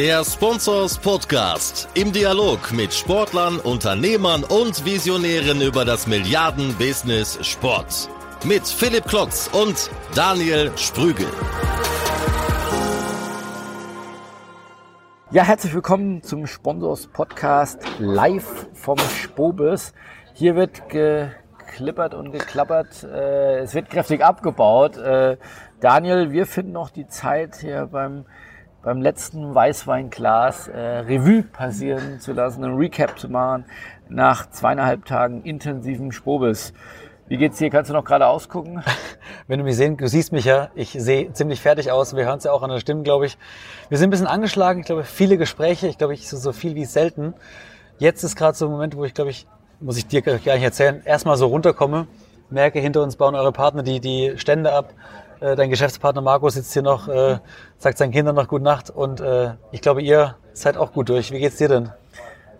Der Sponsors Podcast im Dialog mit Sportlern, Unternehmern und Visionären über das Milliarden-Business Sport. Mit Philipp Klotz und Daniel Sprügel. Ja, herzlich willkommen zum Sponsors Podcast live vom Spobis. Hier wird geklippert und geklappert. Äh, es wird kräftig abgebaut. Äh, Daniel, wir finden noch die Zeit hier beim beim letzten Weißweinglas äh, Revue passieren zu lassen, einen Recap zu machen nach zweieinhalb Tagen intensiven Spobis. Wie geht's dir? Kannst du noch gerade ausgucken? Wenn du mich sehen, du siehst mich ja, ich sehe ziemlich fertig aus. Wir hören es ja auch an der Stimme, glaube ich. Wir sind ein bisschen angeschlagen. Ich glaube, viele Gespräche. Ich glaube, ich so, so viel wie selten. Jetzt ist gerade so ein Moment, wo ich glaube ich, muss ich dir gar nicht erzählen, erstmal so runterkomme, merke, hinter uns bauen eure Partner die, die Stände ab. Äh, dein Geschäftspartner Marco sitzt hier noch, äh, sagt seinen Kindern noch Gute Nacht und äh, ich glaube, ihr seid auch gut durch. Wie geht's dir denn?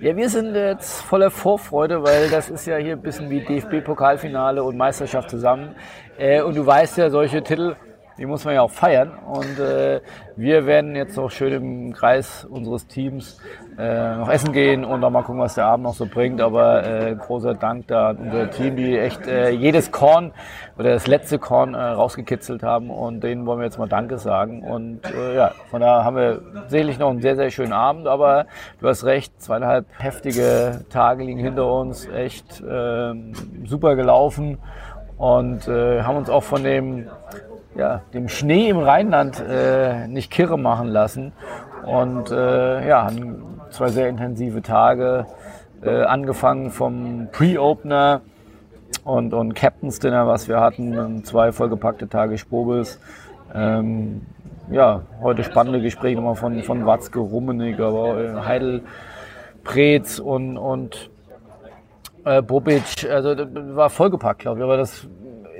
Ja, wir sind jetzt voller Vorfreude, weil das ist ja hier ein bisschen wie DFB-Pokalfinale und Meisterschaft zusammen. Äh, und du weißt ja, solche Titel die muss man ja auch feiern. Und äh, wir werden jetzt auch schön im Kreis unseres Teams äh, noch essen gehen und dann mal gucken, was der Abend noch so bringt. Aber äh, großer Dank da an unser Team, die echt äh, jedes Korn oder das letzte Korn äh, rausgekitzelt haben. Und denen wollen wir jetzt mal Danke sagen. Und äh, ja, von daher haben wir sicherlich noch einen sehr, sehr schönen Abend. Aber du hast recht, zweieinhalb heftige Tage liegen hinter uns. Echt äh, super gelaufen und äh, haben uns auch von dem ja, dem Schnee im Rheinland äh, nicht kirre machen lassen. Und äh, ja, zwei sehr intensive Tage, äh, angefangen vom Pre-Opener und, und Captain's Dinner, was wir hatten, zwei vollgepackte Tage Spobis. Ähm, ja, heute spannende Gespräche nochmal von, von Watzke, Rummenig, aber äh, Heidel, Preetz und, und äh, Bobic. Also das war vollgepackt, glaube ich. Aber das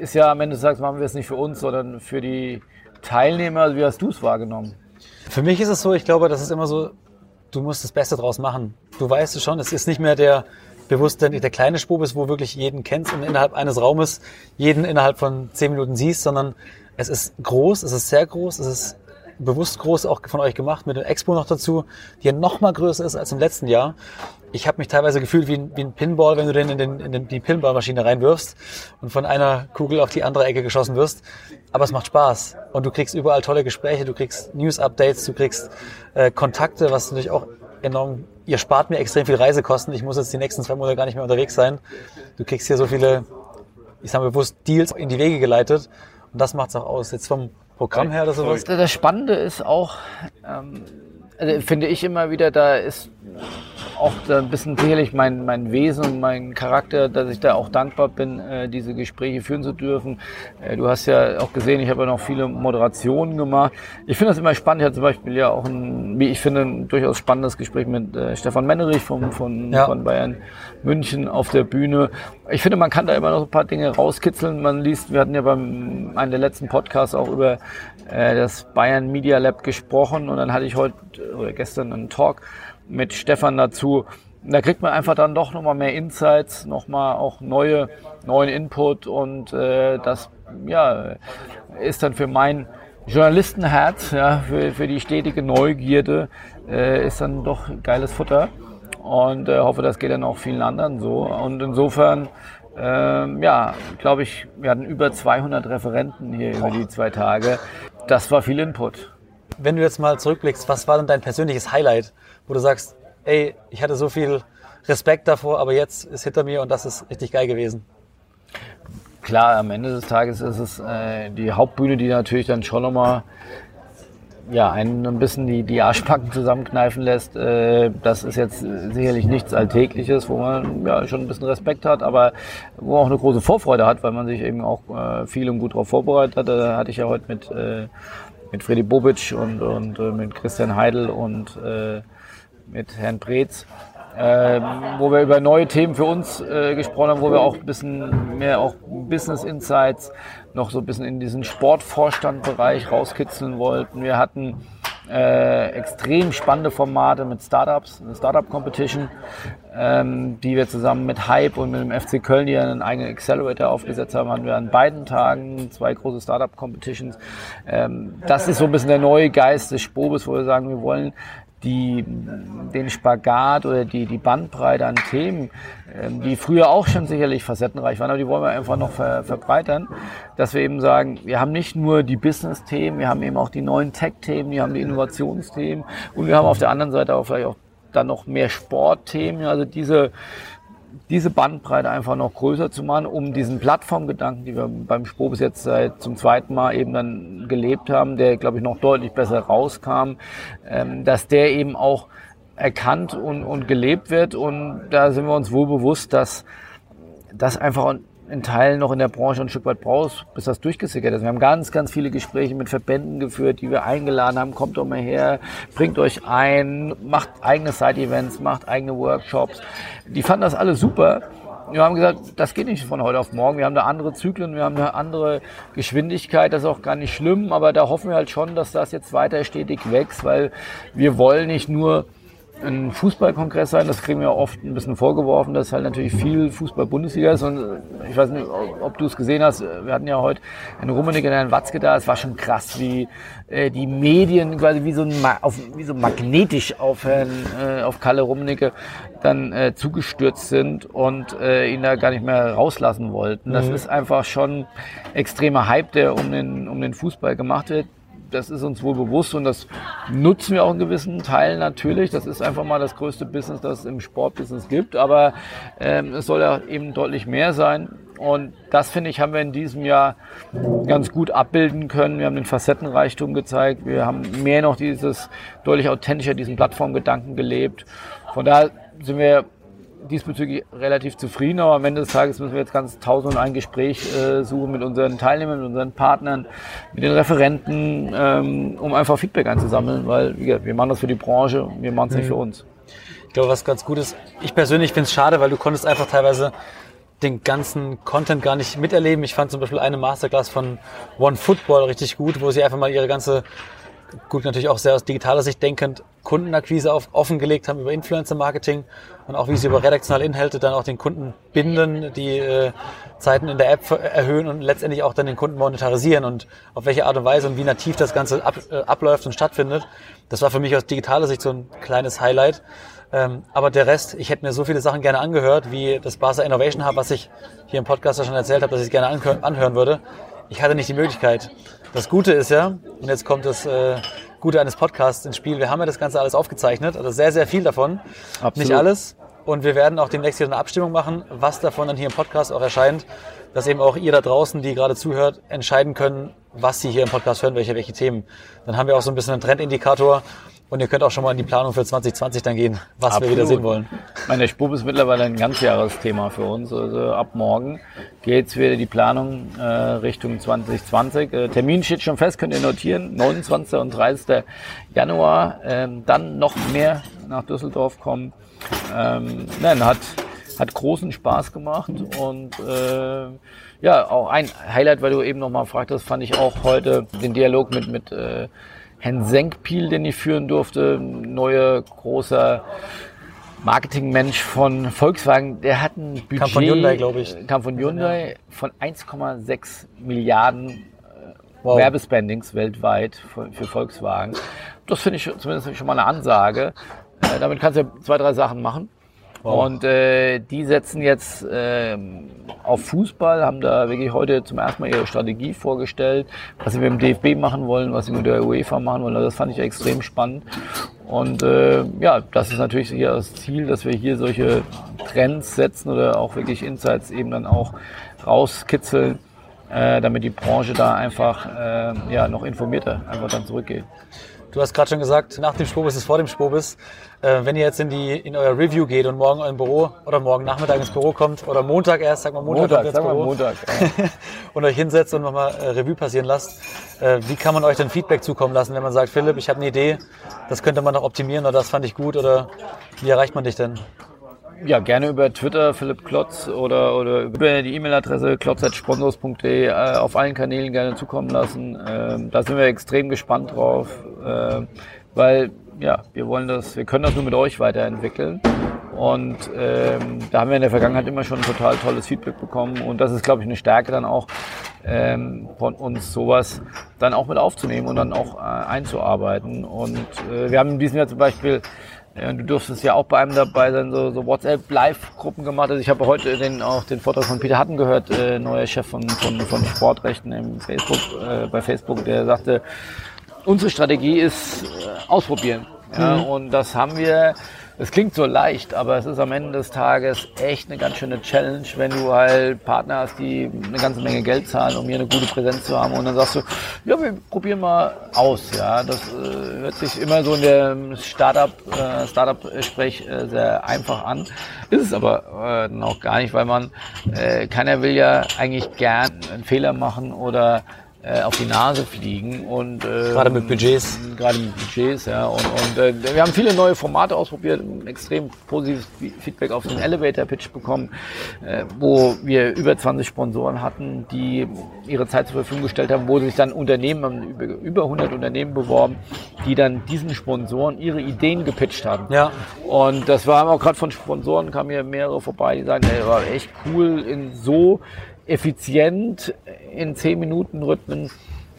ist ja am Ende Tages machen wir es nicht für uns, sondern für die Teilnehmer. Wie hast du es wahrgenommen? Für mich ist es so, ich glaube, das ist immer so, du musst das Beste draus machen. Du weißt es schon, es ist nicht mehr der bewusst der kleine Spub ist, wo wirklich jeden kennst und innerhalb eines Raumes jeden innerhalb von zehn Minuten siehst, sondern es ist groß, es ist sehr groß, es ist bewusst groß auch von euch gemacht, mit der Expo noch dazu, die ja noch mal größer ist als im letzten Jahr. Ich habe mich teilweise gefühlt wie ein, wie ein Pinball, wenn du den in, den, in den, die Pinballmaschine reinwirfst und von einer Kugel auf die andere Ecke geschossen wirst. Aber es macht Spaß und du kriegst überall tolle Gespräche, du kriegst News-Updates, du kriegst äh, Kontakte, was natürlich auch enorm, ihr spart mir extrem viel Reisekosten. Ich muss jetzt die nächsten zwei Monate gar nicht mehr unterwegs sein. Du kriegst hier so viele, ich sage bewusst, Deals in die Wege geleitet und das macht's auch aus. Jetzt vom Programm her oder sowas? Das Spannende ist auch, ähm, also finde ich immer wieder, da ist auch da ein bisschen sicherlich mein, mein Wesen und mein Charakter, dass ich da auch dankbar bin, äh, diese Gespräche führen zu dürfen. Äh, du hast ja auch gesehen, ich habe ja noch viele Moderationen gemacht. Ich finde das immer spannend. Ich hatte zum Beispiel ja auch ein, wie ich finde, ein durchaus spannendes Gespräch mit äh, Stefan Mennerich vom, von, ja. von Bayern München auf der Bühne. Ich finde, man kann da immer noch ein paar Dinge rauskitzeln. Man liest, wir hatten ja beim einem der letzten Podcasts auch über äh, das Bayern Media Lab gesprochen und dann hatte ich heute oder gestern einen Talk mit Stefan dazu. Da kriegt man einfach dann doch nochmal mehr Insights, nochmal auch neue, neuen Input und äh, das ja, ist dann für mein Journalistenherz, ja, für, für die stetige Neugierde, äh, ist dann doch geiles Futter und äh, hoffe, das geht dann auch vielen anderen so. Und insofern, ähm, ja, glaube ich, wir hatten über 200 Referenten hier über die zwei Tage. Das war viel Input. Wenn du jetzt mal zurückblickst, was war denn dein persönliches Highlight wo du sagst, ey, ich hatte so viel Respekt davor, aber jetzt ist hinter mir und das ist richtig geil gewesen? Klar, am Ende des Tages ist es äh, die Hauptbühne, die natürlich dann schon nochmal ja, einen ein bisschen die, die Arschbacken zusammenkneifen lässt. Äh, das ist jetzt sicherlich nichts Alltägliches, wo man ja schon ein bisschen Respekt hat, aber wo man auch eine große Vorfreude hat, weil man sich eben auch äh, viel und gut darauf vorbereitet hat. Da hatte ich ja heute mit, äh, mit Freddy Bobic und, und äh, mit Christian Heidel und äh, mit Herrn Preetz, äh, wo wir über neue Themen für uns äh, gesprochen haben, wo wir auch ein bisschen mehr auch Business Insights noch so ein bisschen in diesen Sportvorstandbereich rauskitzeln wollten. Wir hatten äh, extrem spannende Formate mit Startups, eine Startup Competition, ähm, die wir zusammen mit Hype und mit dem FC Köln, die einen eigenen Accelerator aufgesetzt haben, hatten wir an beiden Tagen zwei große Startup Competitions. Ähm, das ist so ein bisschen der neue Geist des Spobes, wo wir sagen, wir wollen die, den Spagat oder die, die Bandbreite an Themen, ähm, die früher auch schon sicherlich facettenreich waren, aber die wollen wir einfach noch ver, verbreitern, dass wir eben sagen, wir haben nicht nur die Business-Themen, wir haben eben auch die neuen Tech-Themen, wir haben die Innovationsthemen und wir haben auf der anderen Seite auch vielleicht auch dann noch mehr Sportthemen, also diese diese Bandbreite einfach noch größer zu machen, um diesen Plattformgedanken, die wir beim Spobis jetzt seit zum zweiten Mal eben dann gelebt haben, der glaube ich noch deutlich besser rauskam, ähm, dass der eben auch erkannt und, und gelebt wird. Und da sind wir uns wohl bewusst, dass das einfach in Teilen noch in der Branche ein Stück weit brauchst, bis das durchgesickert ist. Wir haben ganz, ganz viele Gespräche mit Verbänden geführt, die wir eingeladen haben. Kommt doch mal her, bringt euch ein, macht eigene Side-Events, macht eigene Workshops. Die fanden das alle super. Wir haben gesagt, das geht nicht von heute auf morgen. Wir haben da andere Zyklen, wir haben eine andere Geschwindigkeit. Das ist auch gar nicht schlimm, aber da hoffen wir halt schon, dass das jetzt weiter stetig wächst, weil wir wollen nicht nur ein Fußballkongress sein. Das kriegen wir oft ein bisschen vorgeworfen, dass halt natürlich viel Fußball-Bundesliga ist. Und äh, ich weiß nicht, ob du es gesehen hast. Wir hatten ja heute in Rummenigge und Herrn Watzke da. Es war schon krass, wie äh, die Medien quasi wie so, ein, auf, wie so magnetisch auf, Herrn, äh, auf Kalle Rummenigge dann äh, zugestürzt sind und äh, ihn da gar nicht mehr rauslassen wollten. Das mhm. ist einfach schon extremer Hype, der um den, um den Fußball gemacht wird das ist uns wohl bewusst und das nutzen wir auch in gewissen Teilen natürlich. Das ist einfach mal das größte Business, das es im Sportbusiness gibt. Aber ähm, es soll ja eben deutlich mehr sein. Und das, finde ich, haben wir in diesem Jahr ganz gut abbilden können. Wir haben den Facettenreichtum gezeigt. Wir haben mehr noch dieses deutlich authentischer, diesen Plattformgedanken gelebt. Von daher sind wir diesbezüglich relativ zufrieden, aber am Ende des Tages müssen wir jetzt ganz tausend ein Gespräch äh, suchen mit unseren Teilnehmern, mit unseren Partnern, mit den Referenten, ähm, um einfach Feedback einzusammeln, weil gesagt, wir machen das für die Branche, wir machen es mhm. nicht für uns. Ich glaube, was ganz gut ist, ich persönlich finde es schade, weil du konntest einfach teilweise den ganzen Content gar nicht miterleben. Ich fand zum Beispiel eine Masterclass von One Football richtig gut, wo sie einfach mal ihre ganze gut natürlich auch sehr aus digitaler Sicht denkend Kundenakquise auf, offengelegt haben über Influencer-Marketing und auch wie sie über redaktionale Inhalte dann auch den Kunden binden, die äh, Zeiten in der App erhöhen und letztendlich auch dann den Kunden monetarisieren und auf welche Art und Weise und wie nativ das Ganze ab, äh, abläuft und stattfindet. Das war für mich aus digitaler Sicht so ein kleines Highlight. Ähm, aber der Rest, ich hätte mir so viele Sachen gerne angehört, wie das Barca Innovation Hub, was ich hier im Podcast ja schon erzählt habe, dass ich es gerne anhören würde. Ich hatte nicht die Möglichkeit. Das Gute ist ja, und jetzt kommt das äh, Gute eines Podcasts ins Spiel, wir haben ja das Ganze alles aufgezeichnet, also sehr, sehr viel davon. Absolut. Nicht alles. Und wir werden auch demnächst hier eine Abstimmung machen, was davon dann hier im Podcast auch erscheint, dass eben auch ihr da draußen, die gerade zuhört, entscheiden können, was sie hier im Podcast hören, welche, welche Themen. Dann haben wir auch so ein bisschen einen Trendindikator und ihr könnt auch schon mal in die Planung für 2020 dann gehen, was Absolut. wir wieder sehen wollen. Meine Spub ist mittlerweile ein Ganzjahresthema für uns. Also ab morgen geht's wieder die Planung äh, Richtung 2020. Äh, Termin steht schon fest, könnt ihr notieren. 29. und 30. Januar. Ähm, dann noch mehr nach Düsseldorf kommen. Ähm, nein, hat, hat großen Spaß gemacht und äh, ja, auch ein Highlight, weil du eben nochmal fragtest, fand ich auch heute den Dialog mit, mit äh, Herrn Senkpiel, den ich führen durfte, neuer großer Marketingmensch von Volkswagen, der hat ein Budget, kam von Hyundai, glaube ich, kam von Hyundai von 1,6 Milliarden äh, wow. Werbespendings weltweit für, für Volkswagen. Das finde ich zumindest schon mal eine Ansage. Äh, damit kannst du ja zwei, drei Sachen machen. Wow. Und äh, die setzen jetzt äh, auf Fußball, haben da wirklich heute zum ersten Mal ihre Strategie vorgestellt, was sie mit dem DFB machen wollen, was sie mit der UEFA machen wollen. Also das fand ich extrem spannend. Und äh, ja, das ist natürlich hier das Ziel, dass wir hier solche Trends setzen oder auch wirklich Insights eben dann auch rauskitzeln, äh, damit die Branche da einfach äh, ja, noch informierter einfach dann zurückgeht. Du hast gerade schon gesagt, nach dem Spobis ist vor dem Spobis. Äh, wenn ihr jetzt in, die, in euer Review geht und morgen im Büro oder morgen Nachmittag ins Büro kommt oder Montag erst, sag mal Montag, Montag ins Büro Montag, ja. und euch hinsetzt und nochmal äh, Revue passieren lasst, äh, wie kann man euch denn Feedback zukommen lassen, wenn man sagt, Philipp, ich habe eine Idee, das könnte man noch optimieren oder das fand ich gut oder wie erreicht man dich denn? Ja, gerne über Twitter, Philipp Klotz oder, oder über die E-Mail-Adresse klotz.sponsors.de äh, auf allen Kanälen gerne zukommen lassen. Ähm, da sind wir extrem gespannt drauf, äh, weil ja, wir wollen das, wir können das nur mit euch weiterentwickeln. Und ähm, da haben wir in der Vergangenheit immer schon total tolles Feedback bekommen. Und das ist, glaube ich, eine Stärke dann auch, ähm, von uns sowas dann auch mit aufzunehmen und dann auch äh, einzuarbeiten. Und äh, wir haben in diesem Jahr zum Beispiel ja, du durftest ja auch bei einem dabei sein, so, so WhatsApp-Live-Gruppen gemacht. Also ich habe heute den, auch den Vortrag von Peter Hatten gehört, äh, neuer Chef von, von, von Sportrechten im Facebook, äh, bei Facebook, der sagte, unsere Strategie ist äh, ausprobieren. Ja, mhm. Und das haben wir es klingt so leicht, aber es ist am Ende des Tages echt eine ganz schöne Challenge, wenn du halt Partner hast, die eine ganze Menge Geld zahlen, um hier eine gute Präsenz zu haben. Und dann sagst du, ja, wir probieren mal aus. Ja, das äh, hört sich immer so in der Startup, äh, Startup-Sprech äh, sehr einfach an. Ist es aber äh, noch gar nicht, weil man, äh, keiner will ja eigentlich gern einen Fehler machen oder äh, auf die Nase fliegen und äh, gerade mit Budgets. Gerade mit Budgets ja und, und äh, wir haben viele neue Formate ausprobiert extrem positives Feedback auf den Elevator Pitch bekommen äh, wo wir über 20 Sponsoren hatten die ihre Zeit zur Verfügung gestellt haben wo sich dann Unternehmen haben über, über 100 Unternehmen beworben die dann diesen Sponsoren ihre Ideen gepitcht haben. Ja. Und das war auch gerade von Sponsoren kamen hier mehrere vorbei die sagen ey, war echt cool in so effizient in 10 Minuten Rhythmen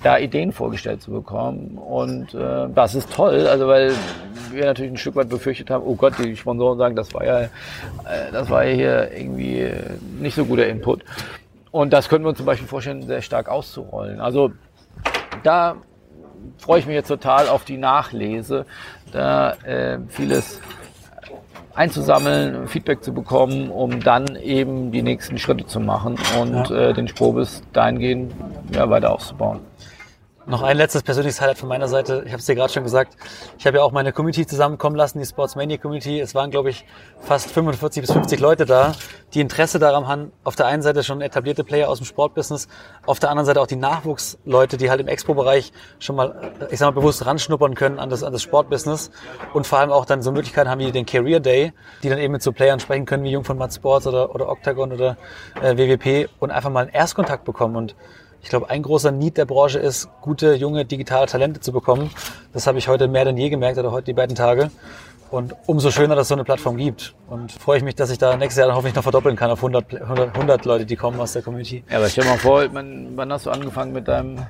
da Ideen vorgestellt zu bekommen. Und äh, das ist toll, also weil wir natürlich ein Stück weit befürchtet haben, oh Gott, die Sponsoren sagen, das war ja, äh, das war ja hier irgendwie nicht so guter Input. Und das können wir uns zum Beispiel vorstellen, sehr stark auszurollen. Also da freue ich mich jetzt total auf die Nachlese, da äh, vieles einzusammeln, Feedback zu bekommen, um dann eben die nächsten Schritte zu machen und ja. äh, den Sprobis dahingehend ja, weiter aufzubauen. Noch ein letztes persönliches Highlight von meiner Seite. Ich habe es dir gerade schon gesagt. Ich habe ja auch meine Community zusammenkommen lassen, die Sportsmania Community. Es waren, glaube ich, fast 45 bis 50 Leute da, die Interesse daran haben. Auf der einen Seite schon etablierte Player aus dem Sportbusiness, auf der anderen Seite auch die Nachwuchsleute, die halt im Expo-Bereich schon mal, ich sag mal, bewusst ranschnuppern können an das, an das Sportbusiness und vor allem auch dann so Möglichkeiten haben wie den Career Day, die dann eben mit so Playern sprechen können wie Jung von Mad Sports oder, oder Octagon oder äh, WWP und einfach mal einen Erstkontakt bekommen und ich glaube, ein großer Need der Branche ist, gute, junge, digitale Talente zu bekommen. Das habe ich heute mehr denn je gemerkt oder heute die beiden Tage. Und umso schöner, dass es so eine Plattform gibt. Und freue ich mich, dass ich da nächstes Jahr dann hoffentlich noch verdoppeln kann auf 100, 100, 100 Leute, die kommen aus der Community. Ja, aber stell dir mal vor, wann, wann hast du angefangen mit deinem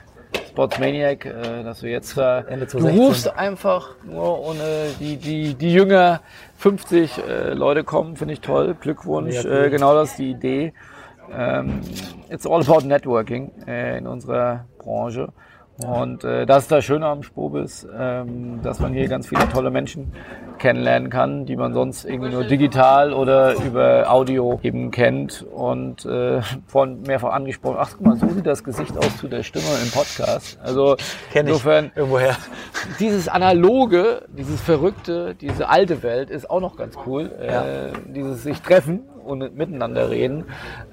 Sportsmaniac, äh, dass du jetzt da, Ende du rufst einfach nur ohne die, die, die jünger 50 äh, Leute kommen, finde ich toll. Glückwunsch, äh, genau das ist die Idee. Ähm, it's all about networking äh, in unserer Branche. Und äh, das ist das Schöne am Spobis, ähm, dass man hier ganz viele tolle Menschen kennenlernen kann, die man sonst irgendwie nur digital oder über Audio eben kennt. Und äh, von mehrfach angesprochen, ach guck mal, so sieht das Gesicht aus zu der Stimme im Podcast. Also Kenn insofern irgendwoher. Dieses analoge, dieses verrückte, diese alte Welt ist auch noch ganz cool. Ja. Äh, dieses sich treffen und miteinander reden.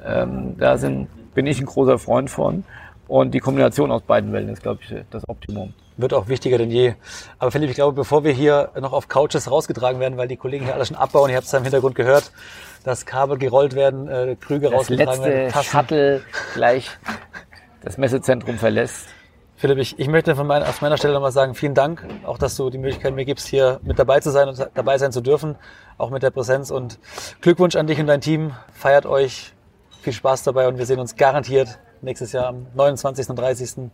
Ähm, da sind, bin ich ein großer Freund von. Und die Kombination aus beiden Welten ist, glaube ich, das Optimum. Wird auch wichtiger denn je. Aber Philipp, ich glaube, bevor wir hier noch auf Couches rausgetragen werden, weil die Kollegen hier alles schon abbauen, ihr habt es ja im Hintergrund gehört, dass Kabel gerollt werden, äh, Krüge das rausgetragen werden. Das letzte Shuttle gleich das Messezentrum verlässt. Philipp, ich, ich möchte von meiner, aus meiner Stelle nochmal sagen, vielen Dank, auch dass du die Möglichkeit mir gibst, hier mit dabei zu sein und dabei sein zu dürfen, auch mit der Präsenz und Glückwunsch an dich und dein Team. Feiert euch, viel Spaß dabei und wir sehen uns garantiert nächstes Jahr am 29. und 30.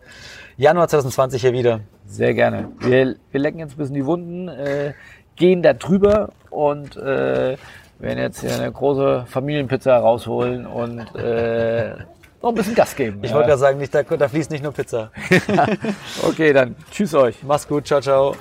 Januar 2020 hier wieder. Sehr gerne. Wir, wir lecken jetzt ein bisschen die Wunden, äh, gehen da drüber und äh, werden jetzt hier eine große Familienpizza rausholen und äh, noch ein bisschen Gas geben. Ich ja. wollte ja sagen, nicht, da, da fließt nicht nur Pizza. okay, dann tschüss euch. Mach's gut, ciao, ciao.